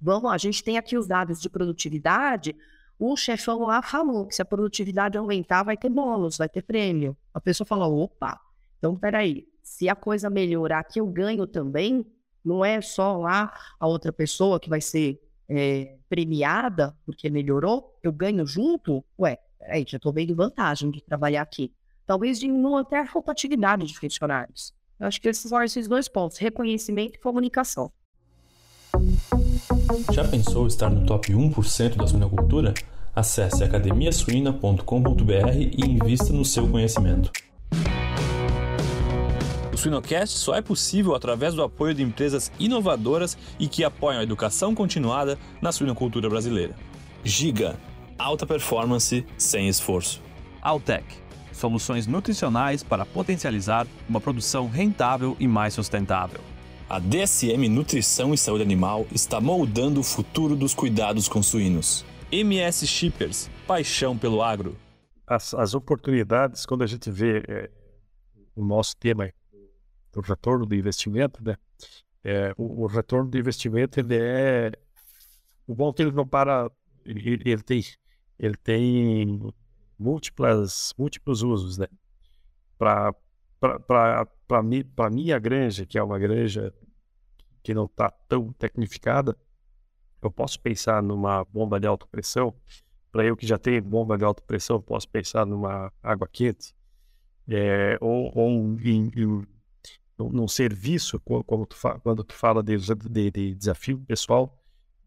Vamos, a gente tem aqui os dados de produtividade. O chefão lá falou que se a produtividade aumentar, vai ter bônus, vai ter prêmio. A pessoa fala: opa, então peraí, se a coisa melhorar que eu ganho também, não é só lá a outra pessoa que vai ser é, premiada porque melhorou, eu ganho junto? Ué, peraí, já estou vendo vantagem de trabalhar aqui. talvez diminua até a rotatividade de funcionários. Eu acho que esses são esses dois pontos, reconhecimento e comunicação. Já pensou estar no top 1% da suinocultura? Acesse academiasuina.com.br e invista no seu conhecimento. O Suinocast só é possível através do apoio de empresas inovadoras e que apoiam a educação continuada na suinocultura brasileira. Giga, alta performance sem esforço. Altec, soluções nutricionais para potencializar uma produção rentável e mais sustentável. A DSM Nutrição e Saúde Animal está moldando o futuro dos cuidados com suínos. MS Shippers, paixão pelo agro. As, as oportunidades, quando a gente vê é, o nosso tema do retorno do investimento, né? É, o, o, retorno do investimento ele é o bom é que ele não para, ele, ele tem ele tem múltiplas múltiplos usos, né? Para para mim, para minha granja, que é uma granja que não está tão tecnificada, eu posso pensar numa bomba de alta pressão. Para eu que já tenho bomba de alta pressão, posso pensar numa água quente. É, ou, ou em, num serviço, como tu quando tu fala de, de, de, desafio pessoal,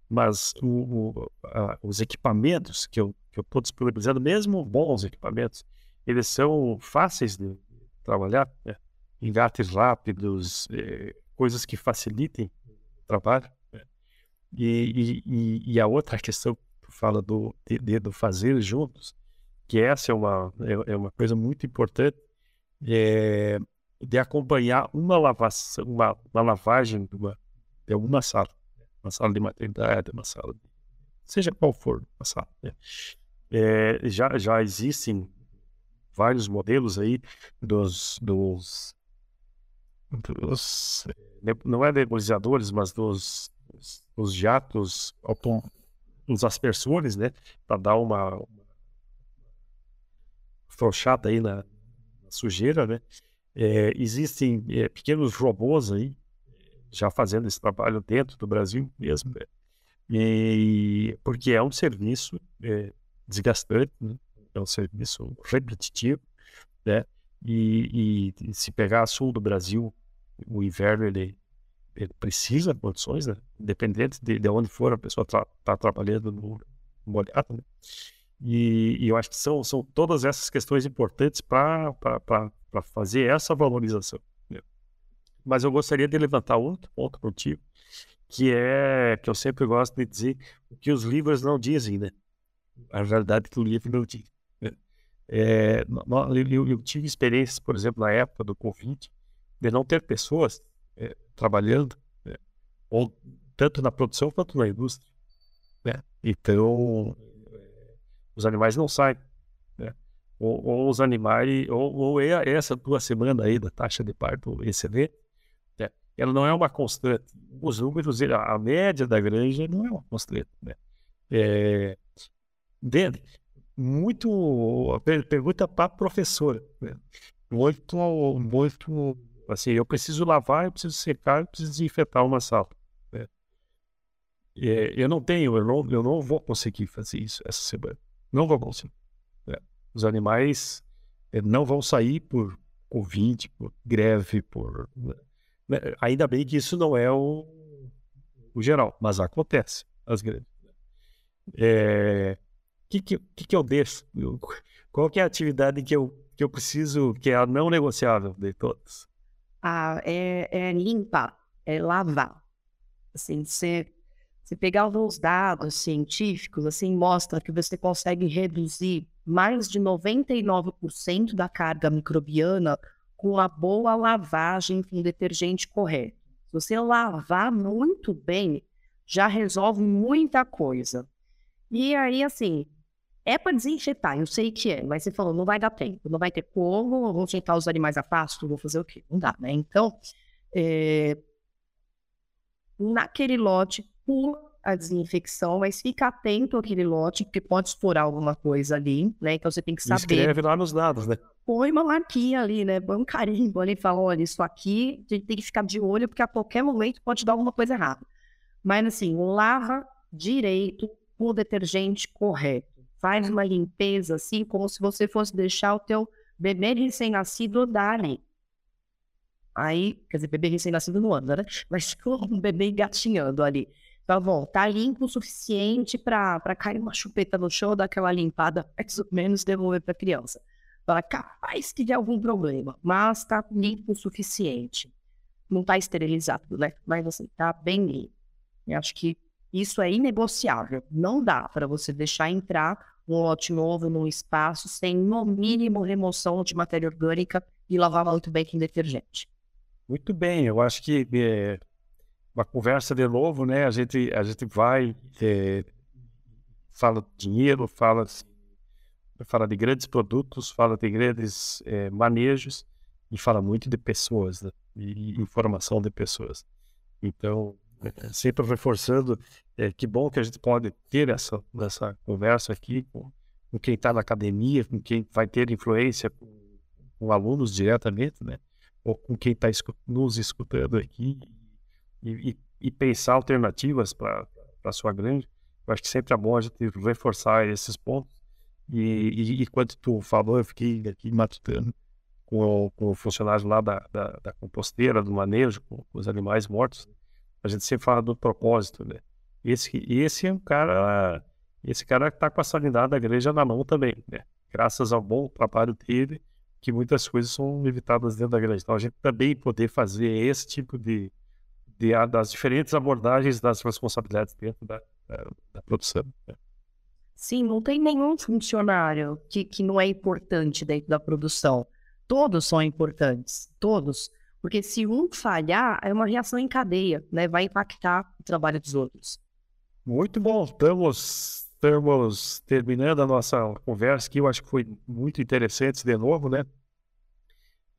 mas o, o, a, os equipamentos que eu estou disponibilizando, mesmo bons equipamentos, eles são fáceis de trabalhar. Né? engates rápidos, é, coisas que facilitem o trabalho. Né? E, e, e, a outra questão que fala do, de, do fazer juntos, que essa é uma, é, é uma coisa muito importante, é, de acompanhar uma, lavação, uma, uma lavagem de uma, de uma sala, uma sala de maternidade, uma sala de, seja qual for a sala. Né? É, já, já existem vários modelos aí dos, dos dos, não é nebulizadores, mas dos, dos jatos, os aspersores, né, para dar uma, uma frouxada aí na, na, sujeira, né. É, existem é, pequenos robôs aí já fazendo esse trabalho dentro do Brasil mesmo, né? e porque é um serviço é, desgastante, né? É um serviço repetitivo, né? E, e, se pegar sul do Brasil, o inverno ele, ele precisa de condições, né? independente de, de onde for a pessoa está tá trabalhando no molhado. Né? E, e, eu acho que são, são todas essas questões importantes para fazer essa valorização. Né? Mas eu gostaria de levantar outro ponto contigo, que é que eu sempre gosto de dizer o que os livros não dizem, né? A realidade que o livro não diz. É, eu, eu, tive experiências, por exemplo, na época do Covid, de não ter pessoas é, trabalhando, né? ou tanto na produção quanto na indústria. Né? Então, os animais não saem. Né? Ou, ou, os animais, ou, ou é essa tua semana aí da taxa de parto excelente, né? ela não é uma constante. Os números, a média da granja não é uma constante. Né? É, dentro, muito pergunta para a professora. Né? Muito, muito Assim, eu preciso lavar, eu preciso secar, eu preciso desinfetar uma sala. Né? Eu não tenho, eu não, eu não vou conseguir fazer isso essa semana. Não vou conseguir. Né? Os animais é, não vão sair por Covid, por greve, por. Né? né? Ainda bem que isso não é o, o geral, mas acontece as greves. É, que, que, que, eu deixo? qual que é a atividade que eu, que eu preciso, que é a não negociável de todas? ah, é, é limpar, é lavar. Assim, você, você pegar alguns dados científicos, assim, mostra que você consegue reduzir mais de 99% da carga microbiana com a boa lavagem com detergente correto. Se você lavar muito bem, já resolve muita coisa. E aí, assim, é para desinfetar, eu sei que é, mas você falou, não vai dar tempo, não vai ter como, vou injetar os animais a pasto, vou fazer o quê? Não dá, né? Então, é... naquele lote, pula a desinfecção, mas fica atento àquele lote, porque pode explorar alguma coisa ali, né? Então você tem que saber. Escreve lá nos dados, né? Põe uma marquinha ali, né? Põe um carimbo ali e fala: olha, isso aqui a gente tem que ficar de olho, porque a qualquer momento pode dar alguma coisa errada. Mas assim, lava direito com o detergente correto faz uma limpeza assim, como se você fosse deixar o teu Bebê recém-nascido dá ali. Aí, quer dizer, bebê recém-nascido não anda, né? Mas (laughs) um bebê engatinhando ali. Tá bom, tá limpo o suficiente para cair uma chupeta no chão, dar aquela limpada, (laughs) mais ou menos devolver para a criança. Fala, capaz que de algum problema, mas tá limpo o suficiente. Não tá esterilizado, né? Mas assim, tá bem limpo. Eu acho que isso é inegociável. Não dá para você deixar entrar um lote novo num espaço sem, no mínimo, remoção de matéria orgânica e lavar muito bem com detergente. Muito bem, eu acho que é, uma conversa de novo, né? A gente, a gente vai, é, fala de dinheiro, fala, fala de grandes produtos, fala de grandes é, manejos e fala muito de pessoas, né? E informação de pessoas. Então, (laughs) sempre reforçando, é, que bom que a gente pode ter essa, essa conversa aqui com, com quem está na academia, com quem vai ter influência com, com alunos diretamente, né? Ou com quem está nos escutando aqui e, e, e pensar alternativas para a sua grande. Eu acho que sempre é bom a gente reforçar esses pontos. E, e, quando tu falou, eu fiquei aqui matutando com o, com o funcionário lá da, da, da composteira, do manejo, com, com, os animais mortos. A gente sempre fala do propósito, né? Esse, esse é um cara, esse cara está com a sanidade da igreja na mão também, né? Graças ao bom trabalho dele, que muitas coisas são evitadas dentro da igreja. Então a gente também poder fazer esse tipo de, de, das diferentes abordagens das responsabilidades dentro da, da, da produção. Né? Sim, não tem nenhum funcionário que, que não é importante dentro da produção. Todos são importantes, todos. Porque se um falhar, é uma reação em cadeia, né? Vai impactar o trabalho dos outros. Muito bom. Estamos, estamos terminando a nossa conversa aqui. Eu acho que foi muito interessante de novo, né?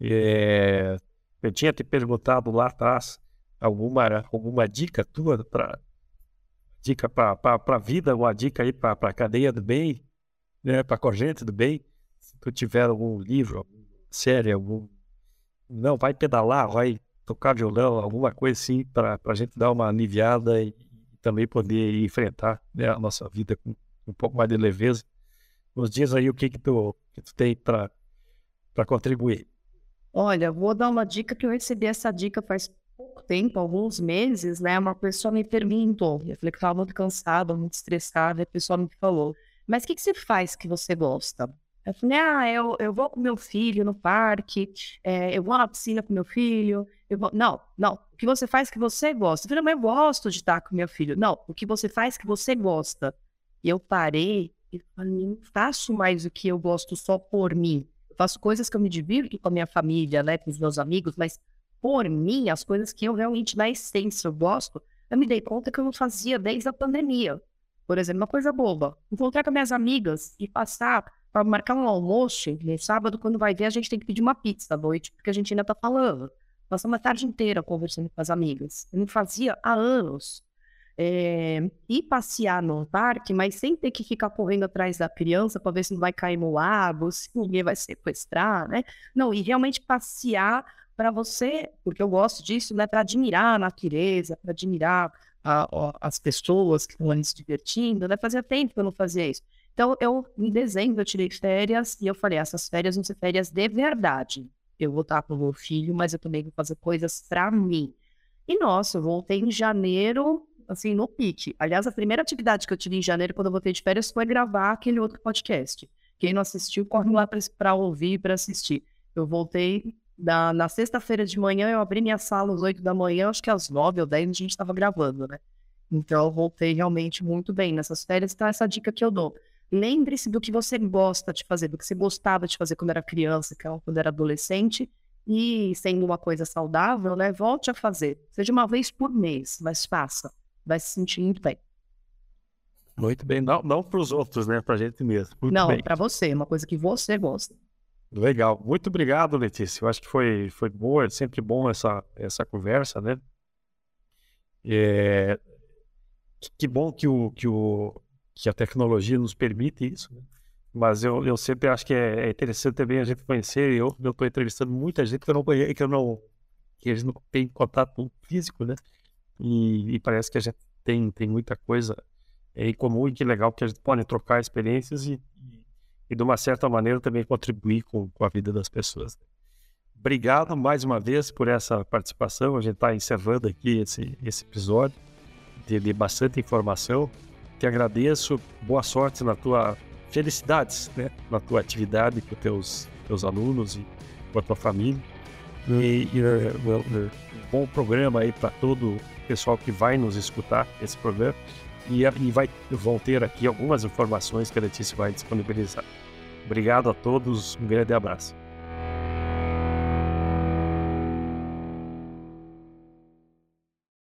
É, eu tinha te perguntado lá atrás alguma, alguma dica tua para dica para a vida, uma dica aí para a cadeia do bem, né, para a corrente do bem. Se tu tiver algum livro, série, algum. Não, vai pedalar, vai tocar violão, alguma coisa assim, para a gente dar uma aliviada e, também poder enfrentar né, a nossa vida com um pouco mais de leveza. Nos dias aí o que, que, tu, que tu tem para contribuir. Olha, vou dar uma dica que eu recebi essa dica faz pouco tempo, alguns meses, né? Uma pessoa me perguntou, eu falei que estava muito cansada, muito estressada, e a pessoa me falou, mas o que, que você faz que você gosta? Eu falei, ah, eu, eu vou com meu filho no parque, é, eu vou na piscina com meu filho, eu vou... Não, não, o que você faz que você gosta? Eu falei, mas eu gosto de estar com meu filho. Não, o que você faz que você gosta? E eu parei e falei, não faço mais o que eu gosto só por mim. Eu faço coisas que eu me divirto com a minha família, né, com os meus amigos, mas por mim, as coisas que eu realmente, na essência, eu gosto, eu me dei conta que eu não fazia desde a pandemia. Por exemplo, uma coisa boba, encontrar com minhas amigas e passar para marcar um almoço no sábado, quando vai ver, a gente tem que pedir uma pizza à noite, porque a gente ainda está falando. Passar uma tarde inteira conversando com as amigas. Eu não fazia há anos é, ir passear no parque, mas sem ter que ficar correndo atrás da criança para ver se não vai cair no lago, se ninguém vai sequestrar, né? Não, e realmente passear para você, porque eu gosto disso, né? Para admirar a natureza, para admirar a, a, as pessoas que estão ali se divertindo, né? Fazia tempo que eu não fazia isso. Então, eu, em dezembro, eu tirei férias e eu falei, essas férias vão ser férias de verdade. Eu vou estar com o meu filho, mas eu também vou fazer coisas para mim. E, nossa, eu voltei em janeiro assim, no pique. Aliás, a primeira atividade que eu tive em janeiro, quando eu voltei de férias, foi gravar aquele outro podcast. Quem não assistiu, corre lá para ouvir, para assistir. Eu voltei na, na sexta-feira de manhã, eu abri minha sala às oito da manhã, acho que às nove ou dez a gente estava gravando, né? Então, eu voltei realmente muito bem nessas férias. Então, essa dica que eu dou. Lembre-se do que você gosta de fazer, do que você gostava de fazer quando era criança, quando era adolescente, e sendo uma coisa saudável, né? Volte a fazer. Seja uma vez por mês, mas faça vai se sentir muito bem. Muito bem, não, não para os outros, né? Para a gente mesmo. Muito não, para você, uma coisa que você gosta. Legal, muito obrigado, Letícia. Eu acho que foi, foi boa, é sempre bom essa, essa conversa, né? É... Que bom que, o, que, o, que a tecnologia nos permite isso, né? Mas eu, eu sempre acho que é, é interessante também a gente conhecer. Eu estou entrevistando muita gente que eu não conheço, que eu não, que a gente não tem contato físico, né? E, e, parece que a gente tem, tem muita coisa em comum e que legal que a gente pode trocar experiências e, e, e de uma certa maneira também contribuir com, com a vida das pessoas. Obrigado mais uma vez por essa participação. A gente está encerrando aqui esse, esse episódio de, de bastante informação. Te agradeço. Boa sorte na tua felicidades, né? Na tua atividade com teus teus alunos e com a tua família. E, e um bom programa aí para todo o pessoal que vai nos escutar esse programa. E, e vai, vão ter aqui algumas informações que a Letícia vai disponibilizar. Obrigado a todos, um grande abraço.